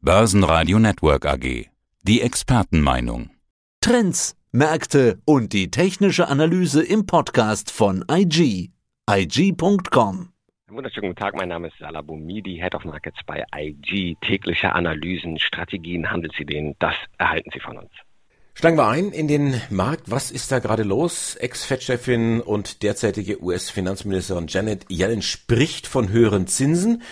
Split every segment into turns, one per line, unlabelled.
Börsenradio Network AG. Die Expertenmeinung.
Trends, Märkte und die technische Analyse im Podcast von IG. IG.com.
Wunderschönen guten Tag, mein Name ist Salah Boumidi, Head of Markets bei IG. Tägliche Analysen, Strategien, Handelsideen, das erhalten Sie von uns.
Steigen wir ein in den Markt. Was ist da gerade los? Ex-Fed-Chefin und derzeitige US-Finanzministerin Janet Yellen spricht von höheren Zinsen,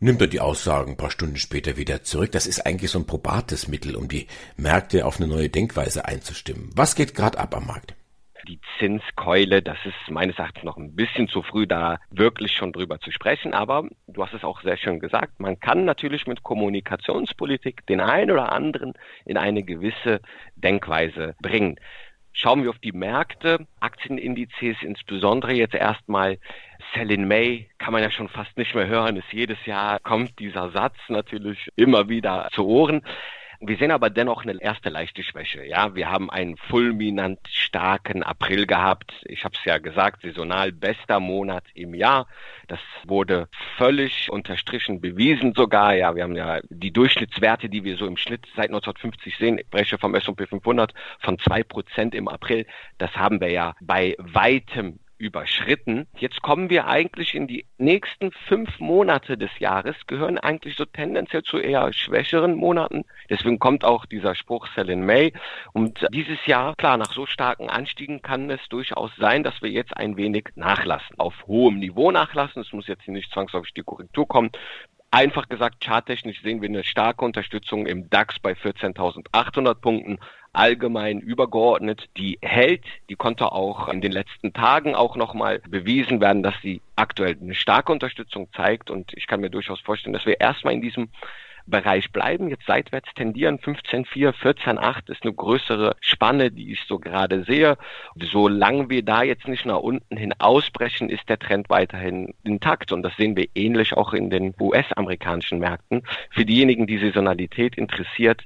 nimmt er die Aussagen ein paar Stunden später wieder zurück. Das ist eigentlich so ein probates Mittel, um die Märkte auf eine neue Denkweise einzustimmen. Was geht gerade ab am Markt?
die Zinskeule, das ist meines Erachtens noch ein bisschen zu früh, da wirklich schon drüber zu sprechen. Aber du hast es auch sehr schön gesagt, man kann natürlich mit Kommunikationspolitik den einen oder anderen in eine gewisse Denkweise bringen. Schauen wir auf die Märkte, Aktienindizes insbesondere jetzt erstmal. Sell in May kann man ja schon fast nicht mehr hören. Ist jedes Jahr kommt dieser Satz natürlich immer wieder zu Ohren. Wir sehen aber dennoch eine erste leichte Schwäche. Ja, wir haben einen fulminant starken April gehabt. Ich habe es ja gesagt, saisonal bester Monat im Jahr. Das wurde völlig unterstrichen, bewiesen sogar. Ja, wir haben ja die Durchschnittswerte, die wir so im Schnitt seit 1950 sehen, breche vom S&P 500 von zwei Prozent im April. Das haben wir ja bei weitem überschritten. Jetzt kommen wir eigentlich in die nächsten fünf Monate des Jahres, gehören eigentlich so tendenziell zu eher schwächeren Monaten. Deswegen kommt auch dieser Spruch Sell in May. Und dieses Jahr, klar, nach so starken Anstiegen kann es durchaus sein, dass wir jetzt ein wenig nachlassen, auf hohem Niveau nachlassen. Es muss jetzt nicht zwangsläufig die Korrektur kommen. Einfach gesagt, charttechnisch sehen wir eine starke Unterstützung im DAX bei 14.800 Punkten allgemein übergeordnet, die hält. Die konnte auch in den letzten Tagen auch nochmal bewiesen werden, dass sie aktuell eine starke Unterstützung zeigt. Und ich kann mir durchaus vorstellen, dass wir erstmal in diesem Bereich bleiben, jetzt seitwärts tendieren. 15,4, 14,8 ist eine größere Spanne, die ich so gerade sehe. Solange wir da jetzt nicht nach unten hin ausbrechen, ist der Trend weiterhin intakt. Und das sehen wir ähnlich auch in den US-amerikanischen Märkten. Für diejenigen, die Saisonalität interessiert,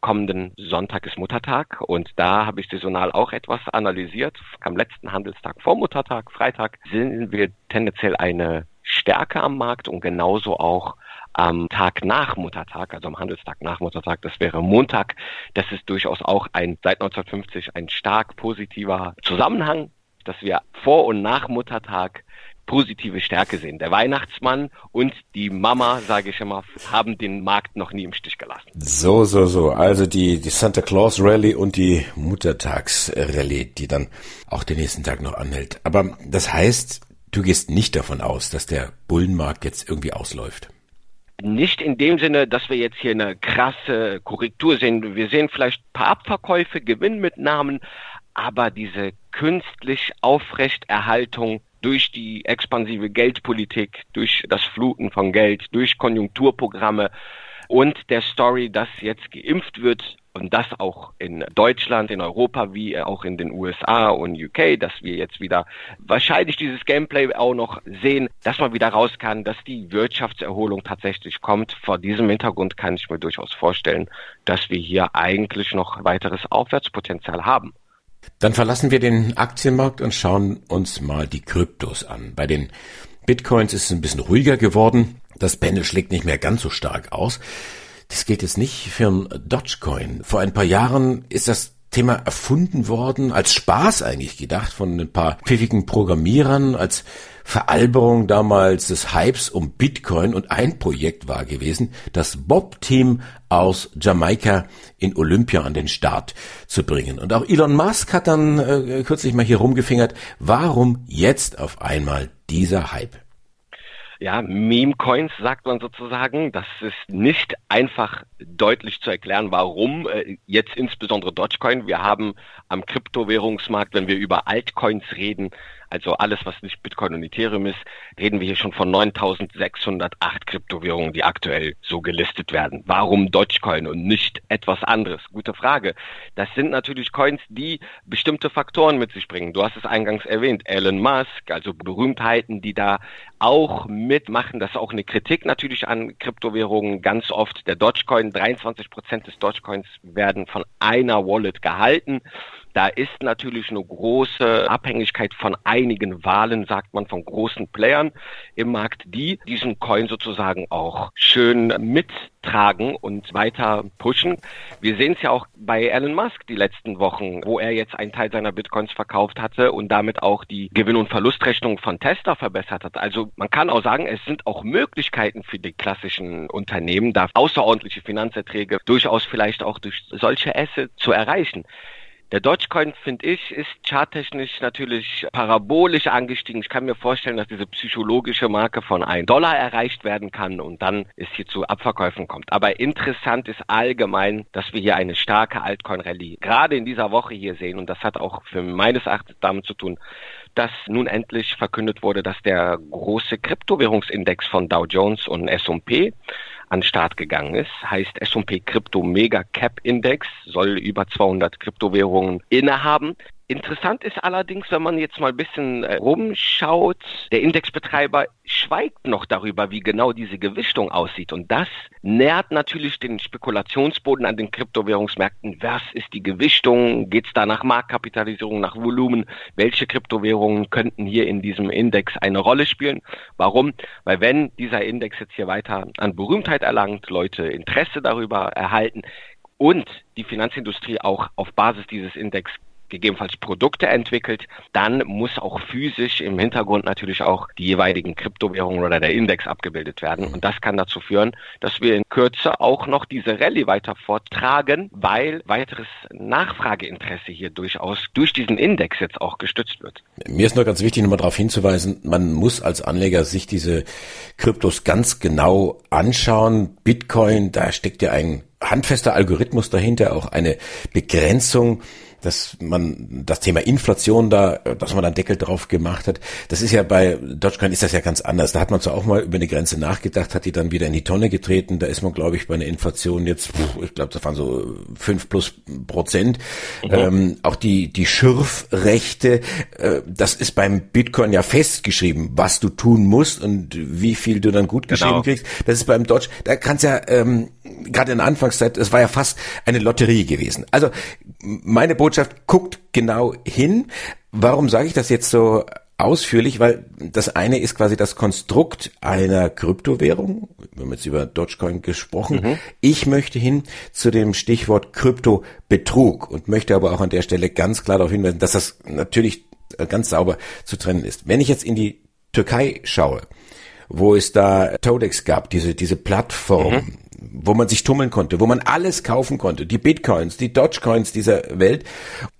kommenden Sonntag ist Muttertag und da habe ich saisonal auch etwas analysiert. Am letzten Handelstag vor Muttertag, Freitag, sehen wir tendenziell eine Stärke am Markt und genauso auch am Tag nach Muttertag, also am Handelstag nach Muttertag, das wäre Montag. Das ist durchaus auch ein seit 1950 ein stark positiver Zusammenhang, dass wir vor und nach Muttertag positive Stärke sehen. Der Weihnachtsmann und die Mama, sage ich immer, haben den Markt noch nie im Stich gelassen.
So, so, so. Also die, die Santa Claus Rally und die Muttertags Rallye, die dann auch den nächsten Tag noch anhält. Aber das heißt, du gehst nicht davon aus, dass der Bullenmarkt jetzt irgendwie ausläuft.
Nicht in dem Sinne, dass wir jetzt hier eine krasse Korrektur sehen. Wir sehen vielleicht ein paar Abverkäufe, Gewinnmitnahmen, aber diese künstlich Aufrechterhaltung durch die expansive Geldpolitik, durch das Fluten von Geld, durch Konjunkturprogramme und der Story, dass jetzt geimpft wird und das auch in Deutschland, in Europa wie auch in den USA und UK, dass wir jetzt wieder wahrscheinlich dieses Gameplay auch noch sehen, dass man wieder raus kann, dass die Wirtschaftserholung tatsächlich kommt. Vor diesem Hintergrund kann ich mir durchaus vorstellen, dass wir hier eigentlich noch weiteres Aufwärtspotenzial haben.
Dann verlassen wir den Aktienmarkt und schauen uns mal die Kryptos an. Bei den Bitcoins ist es ein bisschen ruhiger geworden. Das Pendel schlägt nicht mehr ganz so stark aus. Das gilt jetzt nicht für ein Dogecoin. Vor ein paar Jahren ist das Thema erfunden worden, als Spaß eigentlich gedacht von ein paar pfiffigen Programmierern, als Veralberung damals des Hypes um Bitcoin und ein Projekt war gewesen, das Bob-Team aus Jamaika in Olympia an den Start zu bringen. Und auch Elon Musk hat dann äh, kürzlich mal hier rumgefingert, warum jetzt auf einmal dieser Hype?
Ja, Meme-Coins sagt man sozusagen. Das ist nicht einfach deutlich zu erklären, warum äh, jetzt insbesondere Dogecoin. Wir haben am Kryptowährungsmarkt, wenn wir über Altcoins reden, also alles, was nicht Bitcoin und Ethereum ist, reden wir hier schon von 9608 Kryptowährungen, die aktuell so gelistet werden. Warum Dogecoin und nicht etwas anderes? Gute Frage. Das sind natürlich Coins, die bestimmte Faktoren mit sich bringen. Du hast es eingangs erwähnt, Elon Musk, also Berühmtheiten, die da auch mitmachen. Das ist auch eine Kritik natürlich an Kryptowährungen. Ganz oft der Dogecoin, 23 Prozent des Dogecoins werden von einer Wallet gehalten. Da ist natürlich eine große Abhängigkeit von einigen Wahlen, sagt man, von großen Playern im Markt, die diesen Coin sozusagen auch schön mittragen und weiter pushen. Wir sehen es ja auch bei Elon Musk die letzten Wochen, wo er jetzt einen Teil seiner Bitcoins verkauft hatte und damit auch die Gewinn- und Verlustrechnung von Tesla verbessert hat. Also man kann auch sagen, es sind auch Möglichkeiten für die klassischen Unternehmen, da außerordentliche Finanzerträge durchaus vielleicht auch durch solche Assets zu erreichen. Der Dogecoin, finde ich, ist charttechnisch natürlich parabolisch angestiegen. Ich kann mir vorstellen, dass diese psychologische Marke von 1 Dollar erreicht werden kann und dann es hier zu Abverkäufen kommt. Aber interessant ist allgemein, dass wir hier eine starke Altcoin-Rallye gerade in dieser Woche hier sehen und das hat auch für meines Erachtens damit zu tun, dass nun endlich verkündet wurde, dass der große Kryptowährungsindex von Dow Jones und S&P an Start gegangen ist. Heißt S&P Crypto Mega Cap Index soll über 200 Kryptowährungen innehaben. Interessant ist allerdings, wenn man jetzt mal ein bisschen äh, rumschaut, der Indexbetreiber schweigt noch darüber, wie genau diese Gewichtung aussieht. Und das nährt natürlich den Spekulationsboden an den Kryptowährungsmärkten. Was ist die Gewichtung? Geht es da nach Marktkapitalisierung, nach Volumen? Welche Kryptowährungen könnten hier in diesem Index eine Rolle spielen? Warum? Weil wenn dieser Index jetzt hier weiter an Berühmtheit erlangt, Leute Interesse darüber erhalten, und die Finanzindustrie auch auf Basis dieses Index gegebenenfalls Produkte entwickelt, dann muss auch physisch im Hintergrund natürlich auch die jeweiligen Kryptowährungen oder der Index abgebildet werden. Und das kann dazu führen, dass wir in Kürze auch noch diese Rallye weiter forttragen, weil weiteres Nachfrageinteresse hier durchaus durch diesen Index jetzt auch gestützt wird.
Mir ist nur ganz wichtig, nochmal darauf hinzuweisen, man muss als Anleger sich diese Kryptos ganz genau anschauen. Bitcoin, da steckt ja ein handfester Algorithmus dahinter, auch eine Begrenzung dass man das Thema Inflation da, dass man da einen Deckel drauf gemacht hat. Das ist ja bei Dogecoin ist das ja ganz anders. Da hat man zwar auch mal über eine Grenze nachgedacht, hat die dann wieder in die Tonne getreten. Da ist man, glaube ich, bei einer Inflation jetzt, ich glaube, das waren so fünf plus Prozent. Mhm. Ähm, auch die, die Schürfrechte, äh, das ist beim Bitcoin ja festgeschrieben, was du tun musst und wie viel du dann gut geschrieben genau. kriegst. Das ist beim Dodge, da kannst ja, ähm, gerade in der Anfangszeit, es war ja fast eine Lotterie gewesen. Also meine Botschaft, guckt genau hin. Warum sage ich das jetzt so ausführlich? Weil das eine ist quasi das Konstrukt einer Kryptowährung. Wir haben jetzt über Dogecoin gesprochen. Mhm. Ich möchte hin zu dem Stichwort Kryptobetrug und möchte aber auch an der Stelle ganz klar darauf hinweisen, dass das natürlich ganz sauber zu trennen ist. Wenn ich jetzt in die Türkei schaue, wo es da Todex gab, diese, diese Plattform, mhm wo man sich tummeln konnte, wo man alles kaufen konnte, die Bitcoins, die Dogecoins dieser Welt.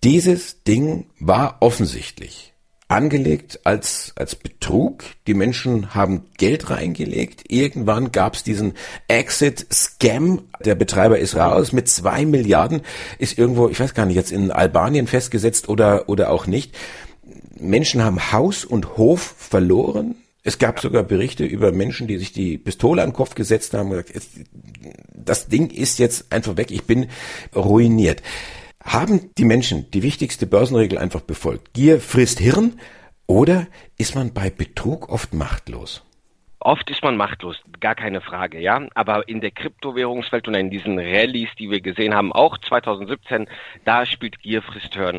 Dieses Ding war offensichtlich angelegt als, als Betrug. Die Menschen haben Geld reingelegt. Irgendwann gab es diesen Exit-Scam. Der Betreiber ist raus. Mit zwei Milliarden ist irgendwo, ich weiß gar nicht, jetzt in Albanien festgesetzt oder, oder auch nicht. Menschen haben Haus und Hof verloren. Es gab sogar Berichte über Menschen, die sich die Pistole an den Kopf gesetzt haben und gesagt, das Ding ist jetzt einfach weg, ich bin ruiniert. Haben die Menschen die wichtigste Börsenregel einfach befolgt? Gier frisst Hirn oder ist man bei Betrug oft machtlos?
Oft ist man machtlos, gar keine Frage, ja. Aber in der Kryptowährungswelt und in diesen Rallyes, die wir gesehen haben, auch 2017, da spielt Gier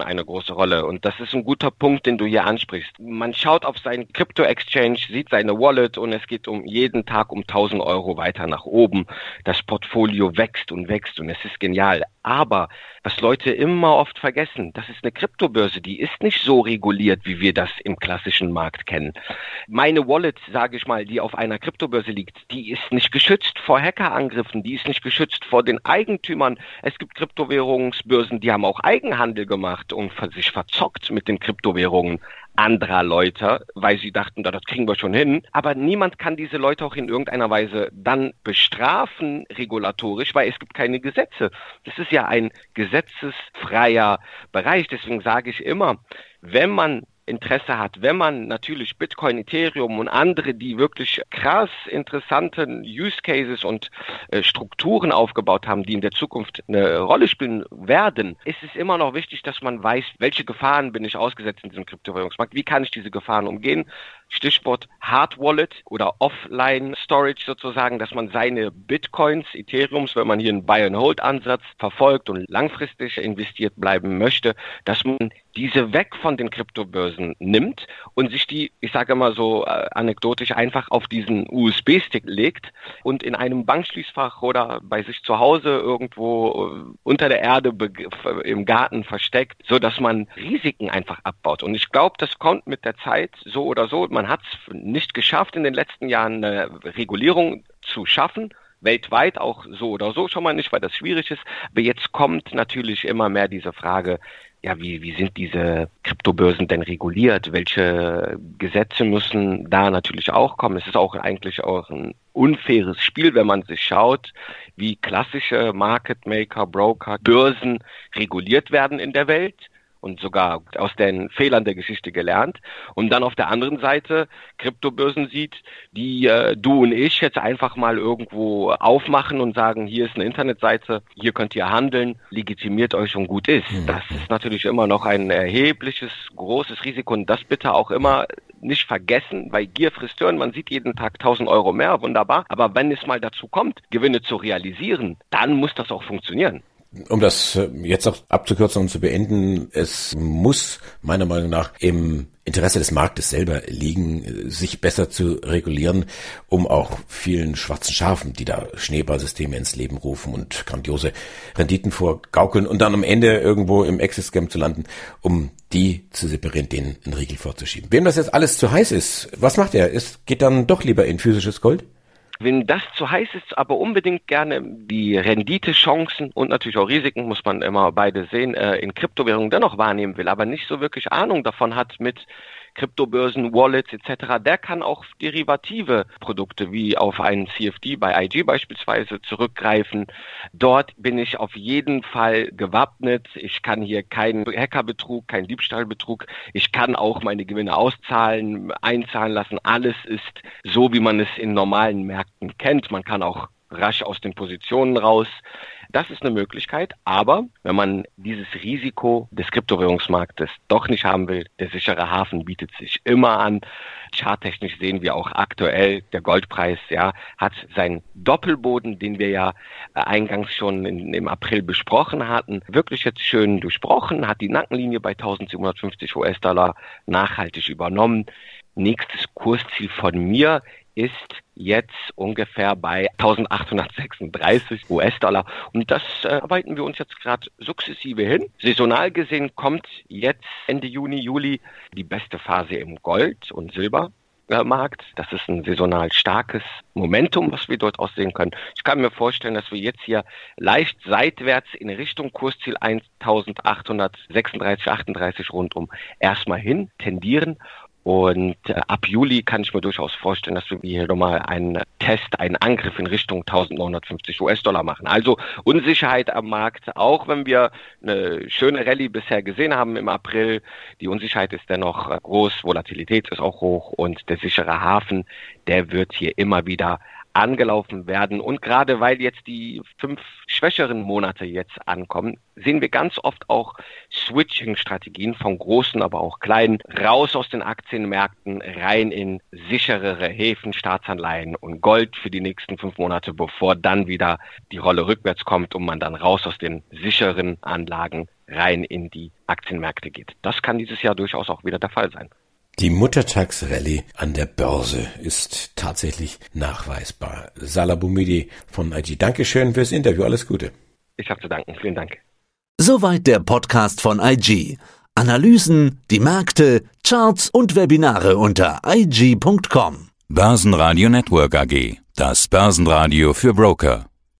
eine große Rolle. Und das ist ein guter Punkt, den du hier ansprichst. Man schaut auf seinen Krypto-Exchange, sieht seine Wallet und es geht um jeden Tag um 1000 Euro weiter nach oben. Das Portfolio wächst und wächst und es ist genial. Aber was Leute immer oft vergessen, das ist eine Kryptobörse, die ist nicht so reguliert, wie wir das im klassischen Markt kennen. Meine Wallet, sage ich mal, die auf einer Kryptobörse liegt, die ist nicht geschützt vor Hackerangriffen, die ist nicht geschützt vor den Eigentümern. Es gibt Kryptowährungsbörsen, die haben auch Eigenhandel gemacht und sich verzockt mit den Kryptowährungen anderer Leute, weil sie dachten, das kriegen wir schon hin. Aber niemand kann diese Leute auch in irgendeiner Weise dann bestrafen, regulatorisch, weil es gibt keine Gesetze. Das ist ja ein gesetzesfreier Bereich. Deswegen sage ich immer, wenn man Interesse hat, wenn man natürlich Bitcoin, Ethereum und andere, die wirklich krass interessanten Use Cases und äh, Strukturen aufgebaut haben, die in der Zukunft eine Rolle spielen werden, ist es immer noch wichtig, dass man weiß, welche Gefahren bin ich ausgesetzt in diesem Kryptowährungsmarkt, wie kann ich diese Gefahren umgehen, Stichwort Hard Wallet oder Offline Storage sozusagen, dass man seine Bitcoins, Ethereums, wenn man hier einen Buy-and-Hold-Ansatz verfolgt und langfristig investiert bleiben möchte, dass man diese weg von den Kryptobörsen nimmt und sich die, ich sage mal so äh, anekdotisch, einfach auf diesen USB-Stick legt und in einem Bankschließfach oder bei sich zu Hause irgendwo äh, unter der Erde im Garten versteckt, so dass man Risiken einfach abbaut. Und ich glaube, das kommt mit der Zeit so oder so. Man hat es nicht geschafft, in den letzten Jahren eine Regulierung zu schaffen weltweit auch so oder so schon mal nicht, weil das schwierig ist. Aber jetzt kommt natürlich immer mehr diese Frage, ja, wie, wie sind diese Kryptobörsen denn reguliert? Welche Gesetze müssen da natürlich auch kommen? Es ist auch eigentlich auch ein unfaires Spiel, wenn man sich schaut, wie klassische Market Maker, Broker, Börsen reguliert werden in der Welt und sogar aus den Fehlern der Geschichte gelernt. Und dann auf der anderen Seite Kryptobörsen sieht, die äh, du und ich jetzt einfach mal irgendwo aufmachen und sagen, hier ist eine Internetseite, hier könnt ihr handeln, legitimiert euch und gut ist. Mhm. Das ist natürlich immer noch ein erhebliches, großes Risiko und das bitte auch immer nicht vergessen, weil Gier frisst Hören, man sieht jeden Tag 1000 Euro mehr, wunderbar. Aber wenn es mal dazu kommt, Gewinne zu realisieren, dann muss das auch funktionieren.
Um das äh, jetzt abzukürzen und zu beenden, es muss meiner Meinung nach im Interesse des Marktes selber liegen, äh, sich besser zu regulieren, um auch vielen schwarzen Schafen, die da Schneeballsysteme ins Leben rufen und grandiose Renditen vorgaukeln und dann am Ende irgendwo im Exit-Scam zu landen, um die zu separieren, denen einen Riegel vorzuschieben. Wem das jetzt alles zu heiß ist, was macht er? Es geht dann doch lieber in physisches Gold?
Wenn das zu heiß ist, aber unbedingt gerne die Renditechancen und natürlich auch Risiken, muss man immer beide sehen, äh, in Kryptowährungen dennoch wahrnehmen will, aber nicht so wirklich Ahnung davon hat mit Kryptobörsen, Wallets etc., der kann auch derivative Produkte wie auf einen CFD bei IG beispielsweise zurückgreifen. Dort bin ich auf jeden Fall gewappnet. Ich kann hier keinen Hackerbetrug, keinen Diebstahlbetrug. Ich kann auch meine Gewinne auszahlen, einzahlen lassen. Alles ist so, wie man es in normalen Märkten kennt. Man kann auch rasch aus den Positionen raus. Das ist eine Möglichkeit, aber wenn man dieses Risiko des Kryptowährungsmarktes doch nicht haben will, der sichere Hafen bietet sich immer an. Charttechnisch sehen wir auch aktuell, der Goldpreis ja, hat seinen Doppelboden, den wir ja äh, eingangs schon in, im April besprochen hatten, wirklich jetzt schön durchbrochen, hat die Nackenlinie bei 1750 US-Dollar nachhaltig übernommen. Nächstes Kursziel von mir ist jetzt ungefähr bei 1836 US-Dollar. Und das äh, arbeiten wir uns jetzt gerade sukzessive hin. Saisonal gesehen kommt jetzt Ende Juni, Juli die beste Phase im Gold- und Silbermarkt. Das ist ein saisonal starkes Momentum, was wir dort aussehen können. Ich kann mir vorstellen, dass wir jetzt hier leicht seitwärts in Richtung Kursziel 1836, 38 rundum erstmal hin tendieren und äh, ab Juli kann ich mir durchaus vorstellen, dass wir hier nochmal einen Test, einen Angriff in Richtung 1950 US-Dollar machen. Also Unsicherheit am Markt, auch wenn wir eine schöne Rallye bisher gesehen haben im April. Die Unsicherheit ist dennoch äh, groß, Volatilität ist auch hoch und der sichere Hafen, der wird hier immer wieder angelaufen werden. Und gerade weil jetzt die fünf schwächeren Monate jetzt ankommen, sehen wir ganz oft auch Switching-Strategien von großen, aber auch kleinen, raus aus den Aktienmärkten, rein in sicherere Häfen, Staatsanleihen und Gold für die nächsten fünf Monate, bevor dann wieder die Rolle rückwärts kommt und man dann raus aus den sicheren Anlagen rein in die Aktienmärkte geht. Das kann dieses Jahr durchaus auch wieder der Fall sein.
Die Muttertagsrallye an der Börse ist tatsächlich nachweisbar. Salah Boumidi von IG. Dankeschön fürs Interview. Alles Gute.
Ich habe zu danken. Vielen Dank.
Soweit der Podcast von IG. Analysen, die Märkte, Charts und Webinare unter IG.com.
Börsenradio Network AG. Das Börsenradio für Broker.